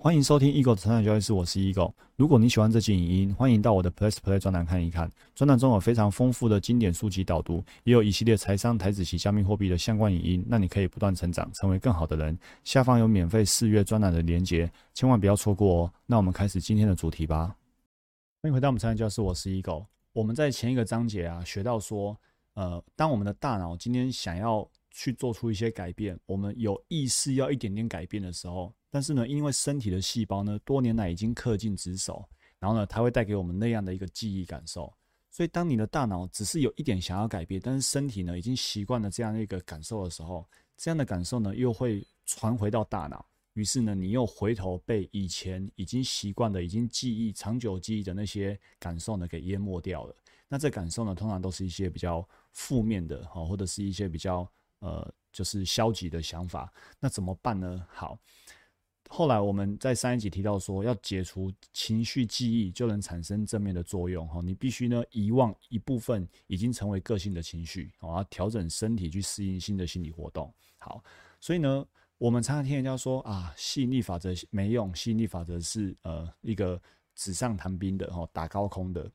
欢迎收听 Eagle 的成长交易室，我是 Eagle。如果你喜欢这期影音，欢迎到我的 Plus Play 专栏看一看。专栏中有非常丰富的经典书籍导读，也有一系列财商、台子及加密货币的相关影音，让你可以不断成长，成为更好的人。下方有免费试阅专栏的连结，千万不要错过哦。那我们开始今天的主题吧。欢迎回到我们成长教室，我是 Eagle。我们在前一个章节啊学到说，呃，当我们的大脑今天想要去做出一些改变，我们有意识要一点点改变的时候。但是呢，因为身体的细胞呢，多年来已经恪尽职守，然后呢，它会带给我们那样的一个记忆感受。所以，当你的大脑只是有一点想要改变，但是身体呢已经习惯了这样一个感受的时候，这样的感受呢又会传回到大脑，于是呢，你又回头被以前已经习惯的、已经记忆、长久记忆的那些感受呢给淹没掉了。那这感受呢，通常都是一些比较负面的哈，或者是一些比较呃，就是消极的想法。那怎么办呢？好。后来我们在上一集提到说，要解除情绪记忆，就能产生正面的作用。哈，你必须呢遗忘一部分已经成为个性的情绪，哦，要调整身体去适应新的心理活动。好，所以呢，我们常常听人家说啊，吸引力法则没用，吸引力法则是呃一个纸上谈兵的，哈，打高空的。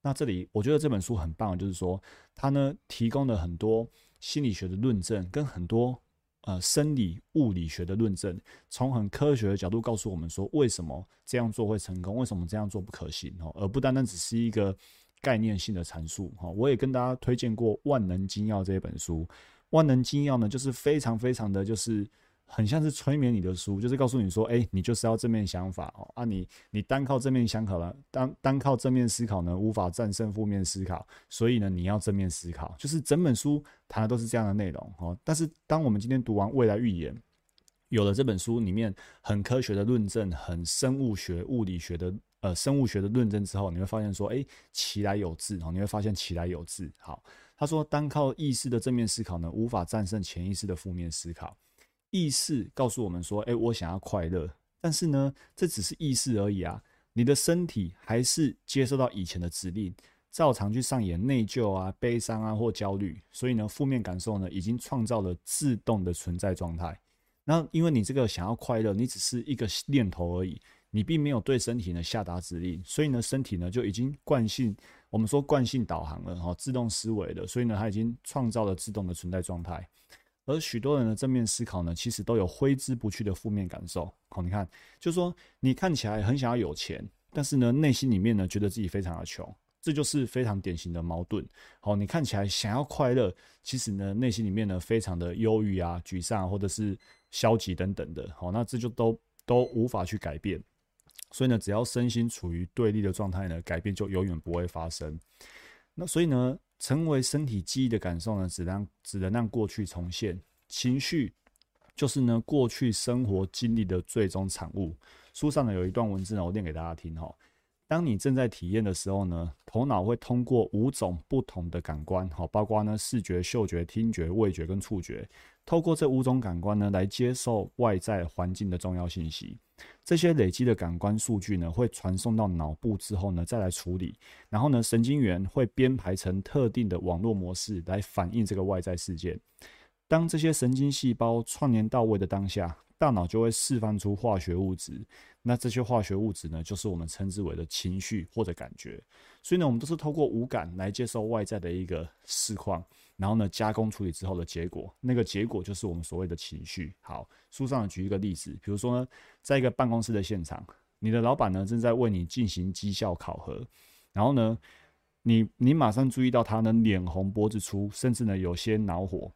那这里我觉得这本书很棒，就是说它呢提供了很多心理学的论证，跟很多。呃，生理物理学的论证，从很科学的角度告诉我们说，为什么这样做会成功，为什么这样做不可行哦，而不单单只是一个概念性的阐述哈。我也跟大家推荐过《万能金钥》这本书，《万能金钥》呢，就是非常非常的就是。很像是催眠你的书，就是告诉你说，哎，你就是要正面想法哦啊，你你单靠正面想考了，单单靠正面思考呢，无法战胜负面思考，所以呢，你要正面思考，就是整本书谈的都是这样的内容哦。但是，当我们今天读完《未来预言》，有了这本书里面很科学的论证，很生物学、物理学的呃生物学的论证之后，你会发现说，哎，其来有自哦，你会发现其来有自。好，他说，单靠意识的正面思考呢，无法战胜潜意识的负面思考。意识告诉我们说：“哎，我想要快乐，但是呢，这只是意识而已啊。你的身体还是接受到以前的指令，照常去上演内疚啊、悲伤啊或焦虑。所以呢，负面感受呢，已经创造了自动的存在状态。那因为你这个想要快乐，你只是一个念头而已，你并没有对身体呢下达指令，所以呢，身体呢就已经惯性，我们说惯性导航了，哈，自动思维了，所以呢，它已经创造了自动的存在状态。”而许多人的正面思考呢，其实都有挥之不去的负面感受。好，你看，就是说你看起来很想要有钱，但是呢，内心里面呢，觉得自己非常的穷，这就是非常典型的矛盾。好，你看起来想要快乐，其实呢，内心里面呢，非常的忧郁啊、沮丧或者是消极等等的。好，那这就都都无法去改变。所以呢，只要身心处于对立的状态呢，改变就永远不会发生。那所以呢？成为身体记忆的感受呢，只让只能让过去重现。情绪就是呢过去生活经历的最终产物。书上呢有一段文字呢，我念给大家听哈。当你正在体验的时候呢，头脑会通过五种不同的感官，哈，包括呢视觉、嗅觉、听觉、味觉跟触觉，透过这五种感官呢来接受外在环境的重要信息。这些累积的感官数据呢，会传送到脑部之后呢，再来处理。然后呢，神经元会编排成特定的网络模式来反映这个外在事件。当这些神经细胞串联到位的当下，大脑就会释放出化学物质。那这些化学物质呢，就是我们称之为的情绪或者感觉。所以呢，我们都是透过五感来接受外在的一个实况。然后呢，加工处理之后的结果，那个结果就是我们所谓的情绪。好，书上举一个例子，比如说呢，在一个办公室的现场，你的老板呢正在为你进行绩效考核，然后呢，你你马上注意到他呢脸红脖子粗，甚至呢有些恼火。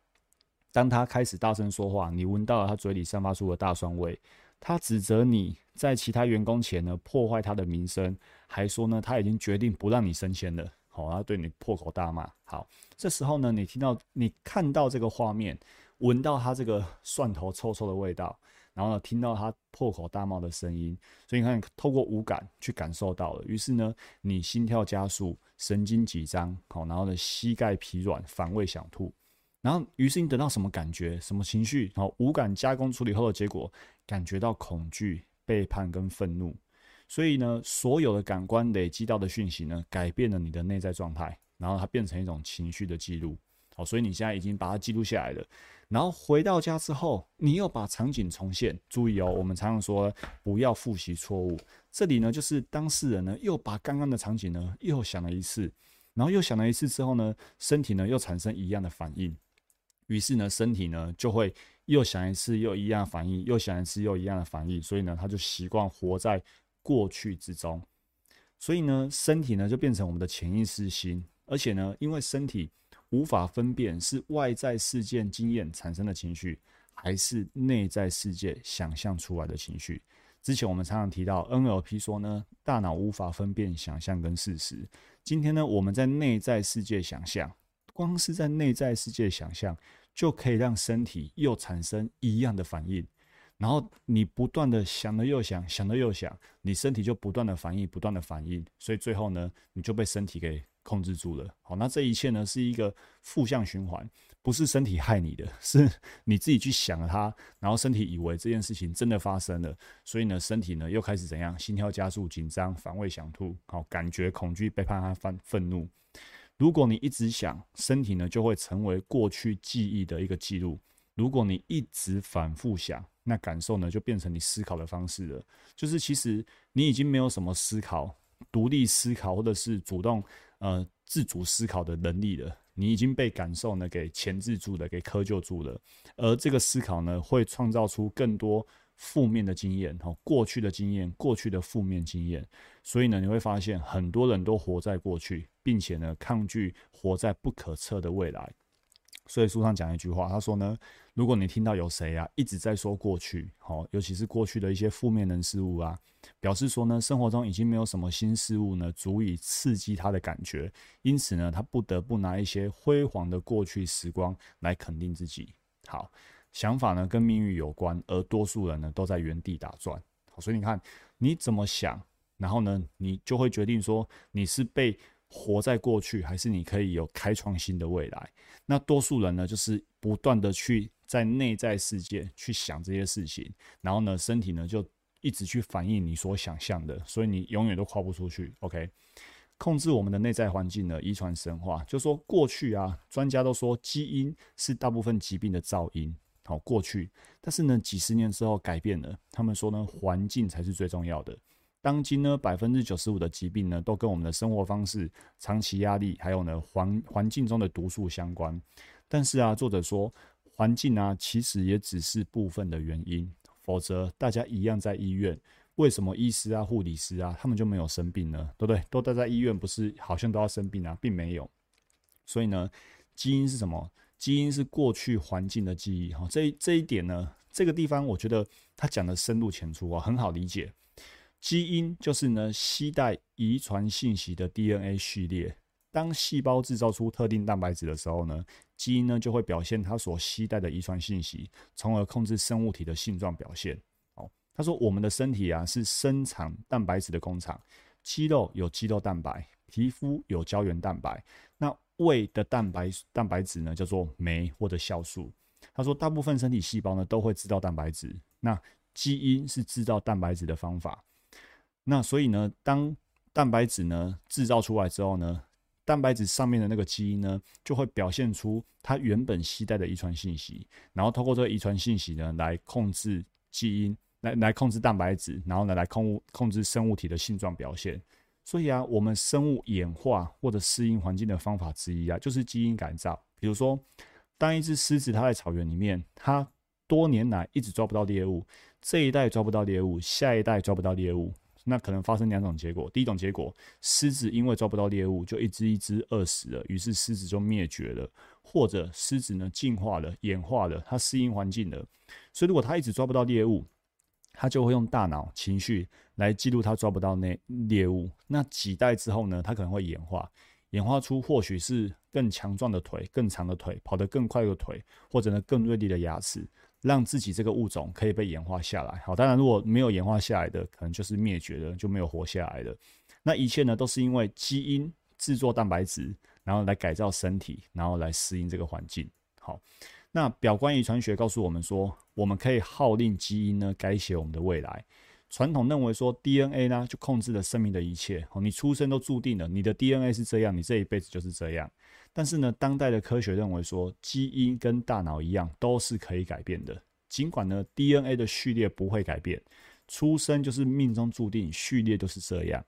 当他开始大声说话，你闻到了他嘴里散发出的大蒜味，他指责你在其他员工前呢破坏他的名声，还说呢他已经决定不让你升迁了。好，他对你破口大骂。好，这时候呢，你听到、你看到这个画面，闻到他这个蒜头臭臭的味道，然后呢，听到他破口大骂的声音，所以你看，透过五感去感受到了。于是呢，你心跳加速，神经紧张，好，然后呢，膝盖疲软，反胃想吐，然后，于是你得到什么感觉、什么情绪？好，五感加工处理后的结果，感觉到恐惧、背叛跟愤怒。所以呢，所有的感官累积到的讯息呢，改变了你的内在状态，然后它变成一种情绪的记录。好，所以你现在已经把它记录下来了。然后回到家之后，你又把场景重现。注意哦，我们常常说不要复习错误。这里呢，就是当事人呢又把刚刚的场景呢又想了一次，然后又想了一次之后呢，身体呢又产生一样的反应。于是呢，身体呢就会又想一次又一样反应，又想一次又一样的反应。所以呢，他就习惯活在过去之中。所以呢，身体呢就变成我们的潜意识心，而且呢，因为身体。无法分辨是外在事件经验产生的情绪，还是内在世界想象出来的情绪。之前我们常常提到 NLP 说呢，大脑无法分辨想象跟事实。今天呢，我们在内在世界想象，光是在内在世界想象，就可以让身体又产生一样的反应。然后你不断的想了又想，想了又想，你身体就不断的反应，不断的反应，所以最后呢，你就被身体给。控制住了，好，那这一切呢是一个负向循环，不是身体害你的，是你自己去想了它，然后身体以为这件事情真的发生了，所以呢，身体呢又开始怎样？心跳加速、紧张、反胃、想吐，好，感觉恐惧、背叛和愤愤怒。如果你一直想，身体呢就会成为过去记忆的一个记录；如果你一直反复想，那感受呢就变成你思考的方式了。就是其实你已经没有什么思考。独立思考或者是主动呃自主思考的能力了，你已经被感受呢给钳制住了，给窠臼住了。而这个思考呢，会创造出更多负面的经验，哈，过去的经验，过去的负面经验。所以呢，你会发现很多人都活在过去，并且呢，抗拒活在不可测的未来。所以书上讲一句话，他说呢，如果你听到有谁啊一直在说过去，好，尤其是过去的一些负面人事物啊，表示说呢，生活中已经没有什么新事物呢足以刺激他的感觉，因此呢，他不得不拿一些辉煌的过去时光来肯定自己。好，想法呢跟命运有关，而多数人呢都在原地打转。好，所以你看你怎么想，然后呢，你就会决定说你是被。活在过去，还是你可以有开创新的未来？那多数人呢，就是不断的去在内在世界去想这些事情，然后呢，身体呢就一直去反映你所想象的，所以你永远都跨不出去。OK，控制我们的内在环境呢，遗传神话，就说过去啊，专家都说基因是大部分疾病的噪音。好，过去，但是呢，几十年之后改变了，他们说呢，环境才是最重要的。当今呢，百分之九十五的疾病呢，都跟我们的生活方式、长期压力，还有呢环环境中的毒素相关。但是啊，作者说，环境啊，其实也只是部分的原因，否则大家一样在医院，为什么医师啊、护理师啊，他们就没有生病呢？对不对？都待在医院，不是好像都要生病啊，并没有。所以呢，基因是什么？基因是过去环境的记忆。哈，这这一点呢，这个地方我觉得他讲的深入浅出啊，很好理解。基因就是呢，携带遗传信息的 DNA 序列。当细胞制造出特定蛋白质的时候呢，基因呢就会表现它所携带的遗传信息，从而控制生物体的性状表现。哦，他说我们的身体啊是生产蛋白质的工厂，肌肉有肌肉蛋白，皮肤有胶原蛋白。那胃的蛋白蛋白质呢叫做酶或者酵素。他说大部分身体细胞呢都会制造蛋白质，那基因是制造蛋白质的方法。那所以呢，当蛋白质呢制造出来之后呢，蛋白质上面的那个基因呢，就会表现出它原本携带的遗传信息，然后透过这个遗传信息呢，来控制基因，来来控制蛋白质，然后呢来控控制生物体的性状表现。所以啊，我们生物演化或者适应环境的方法之一啊，就是基因改造。比如说，当一只狮子它在草原里面，它多年来一直抓不到猎物，这一代抓不到猎物，下一代抓不到猎物。那可能发生两种结果，第一种结果，狮子因为抓不到猎物，就一只一只饿死了，于是狮子就灭绝了；或者狮子呢进化了、演化了，它适应环境了。所以如果它一直抓不到猎物，它就会用大脑情绪来记录它抓不到那猎物。那几代之后呢，它可能会演化，演化出或许是更强壮的腿、更长的腿、跑得更快的腿，或者呢更锐利的牙齿。让自己这个物种可以被演化下来。好，当然如果没有演化下来的，可能就是灭绝的，就没有活下来的。那一切呢，都是因为基因制作蛋白质，然后来改造身体，然后来适应这个环境。好，那表观遗传学告诉我们说，我们可以号令基因呢改写我们的未来。传统认为说 DNA 呢就控制了生命的一切，哦，你出生都注定了，你的 DNA 是这样，你这一辈子就是这样。但是呢，当代的科学认为说，基因跟大脑一样，都是可以改变的。尽管呢，DNA 的序列不会改变，出生就是命中注定，序列就是这样。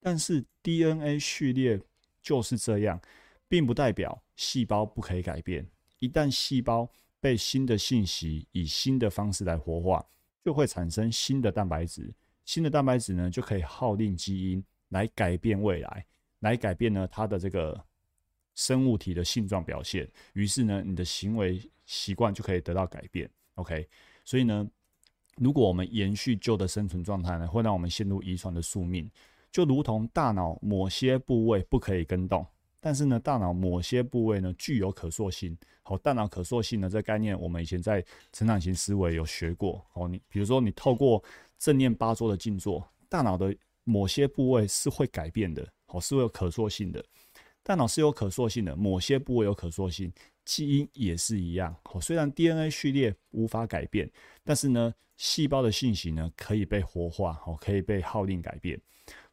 但是 DNA 序列就是这样，并不代表细胞不可以改变。一旦细胞被新的信息以新的方式来活化，就会产生新的蛋白质。新的蛋白质呢，就可以号令基因来改变未来，来改变呢它的这个生物体的性状表现。于是呢，你的行为习惯就可以得到改变。OK，所以呢，如果我们延续旧的生存状态呢，会让我们陷入遗传的宿命。就如同大脑某些部位不可以跟动。但是呢，大脑某些部位呢具有可塑性。好，大脑可塑性呢这概念，我们以前在成长型思维有学过。哦，你比如说你透过正念八周的静坐，大脑的某些部位是会改变的。好，是会有可塑性的。大脑是有可塑性的，某些部位有可塑性，基因也是一样。好，虽然 DNA 序列无法改变，但是呢，细胞的信息呢可以被活化，好，可以被号令改变。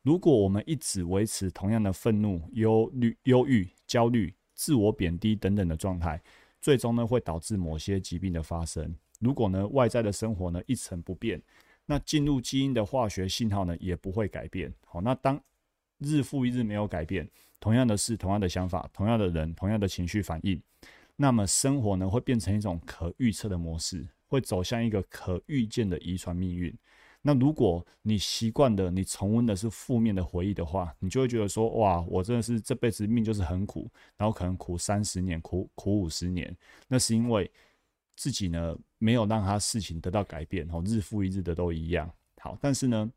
如果我们一直维持同样的愤怒、忧虑、忧郁、焦虑、自我贬低等等的状态，最终呢会导致某些疾病的发生。如果呢外在的生活呢一成不变，那进入基因的化学信号呢也不会改变。好，那当日复一日没有改变，同样的事、同样的想法、同样的人、同样的情绪反应，那么生活呢会变成一种可预测的模式，会走向一个可预见的遗传命运。那如果你习惯的，你重温的是负面的回忆的话，你就会觉得说，哇，我真的是这辈子命就是很苦，然后可能苦三十年，苦苦五十年。那是因为自己呢没有让他事情得到改变，哦，日复一日的都一样。好，但是呢，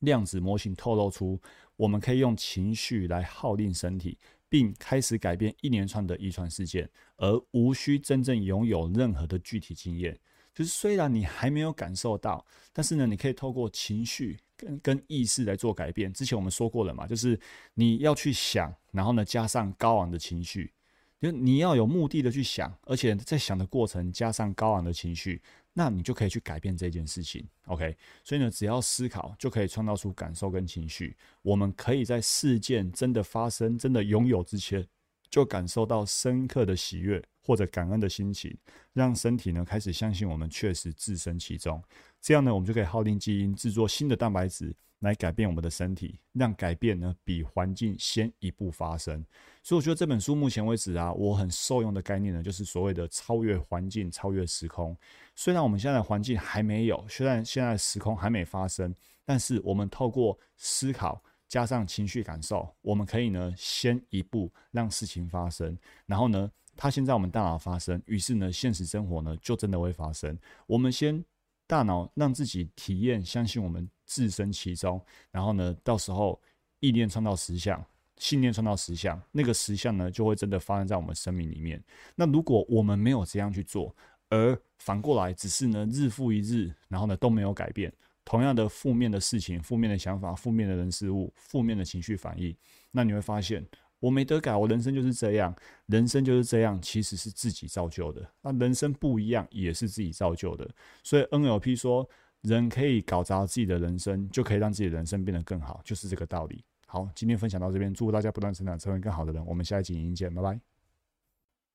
量子模型透露出，我们可以用情绪来号令身体，并开始改变一连串的遗传事件，而无需真正拥有任何的具体经验。就是虽然你还没有感受到，但是呢，你可以透过情绪跟跟意识来做改变。之前我们说过了嘛，就是你要去想，然后呢加上高昂的情绪，就你要有目的的去想，而且在想的过程加上高昂的情绪，那你就可以去改变这件事情。OK，所以呢，只要思考就可以创造出感受跟情绪。我们可以在事件真的发生、真的拥有之前，就感受到深刻的喜悦。或者感恩的心情，让身体呢开始相信我们确实置身其中，这样呢我们就可以耗令基因制作新的蛋白质来改变我们的身体，让改变呢比环境先一步发生。所以我觉得这本书目前为止啊，我很受用的概念呢，就是所谓的超越环境、超越时空。虽然我们现在的环境还没有，虽然现在时空还没发生，但是我们透过思考加上情绪感受，我们可以呢先一步让事情发生，然后呢。它先在我们大脑发生，于是呢，现实生活呢就真的会发生。我们先大脑让自己体验，相信我们置身其中，然后呢，到时候意念创造实相，信念创造实相，那个实相呢就会真的发生在我们生命里面。那如果我们没有这样去做，而反过来只是呢日复一日，然后呢都没有改变，同样的负面的事情、负面的想法、负面的人事物、负面的情绪反应，那你会发现。我没得改，我人生就是这样，人生就是这样，其实是自己造就的。那人生不一样，也是自己造就的。所以 NLP 说，人可以搞砸自己的人生，就可以让自己的人生变得更好，就是这个道理。好，今天分享到这边，祝大家不断成长，成为更好的人。我们下一集影音见，拜拜。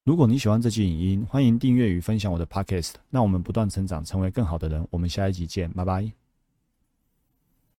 如果你喜欢这期影音，欢迎订阅与分享我的 Podcast。那我们不断成长，成为更好的人。我们下一集见，拜拜。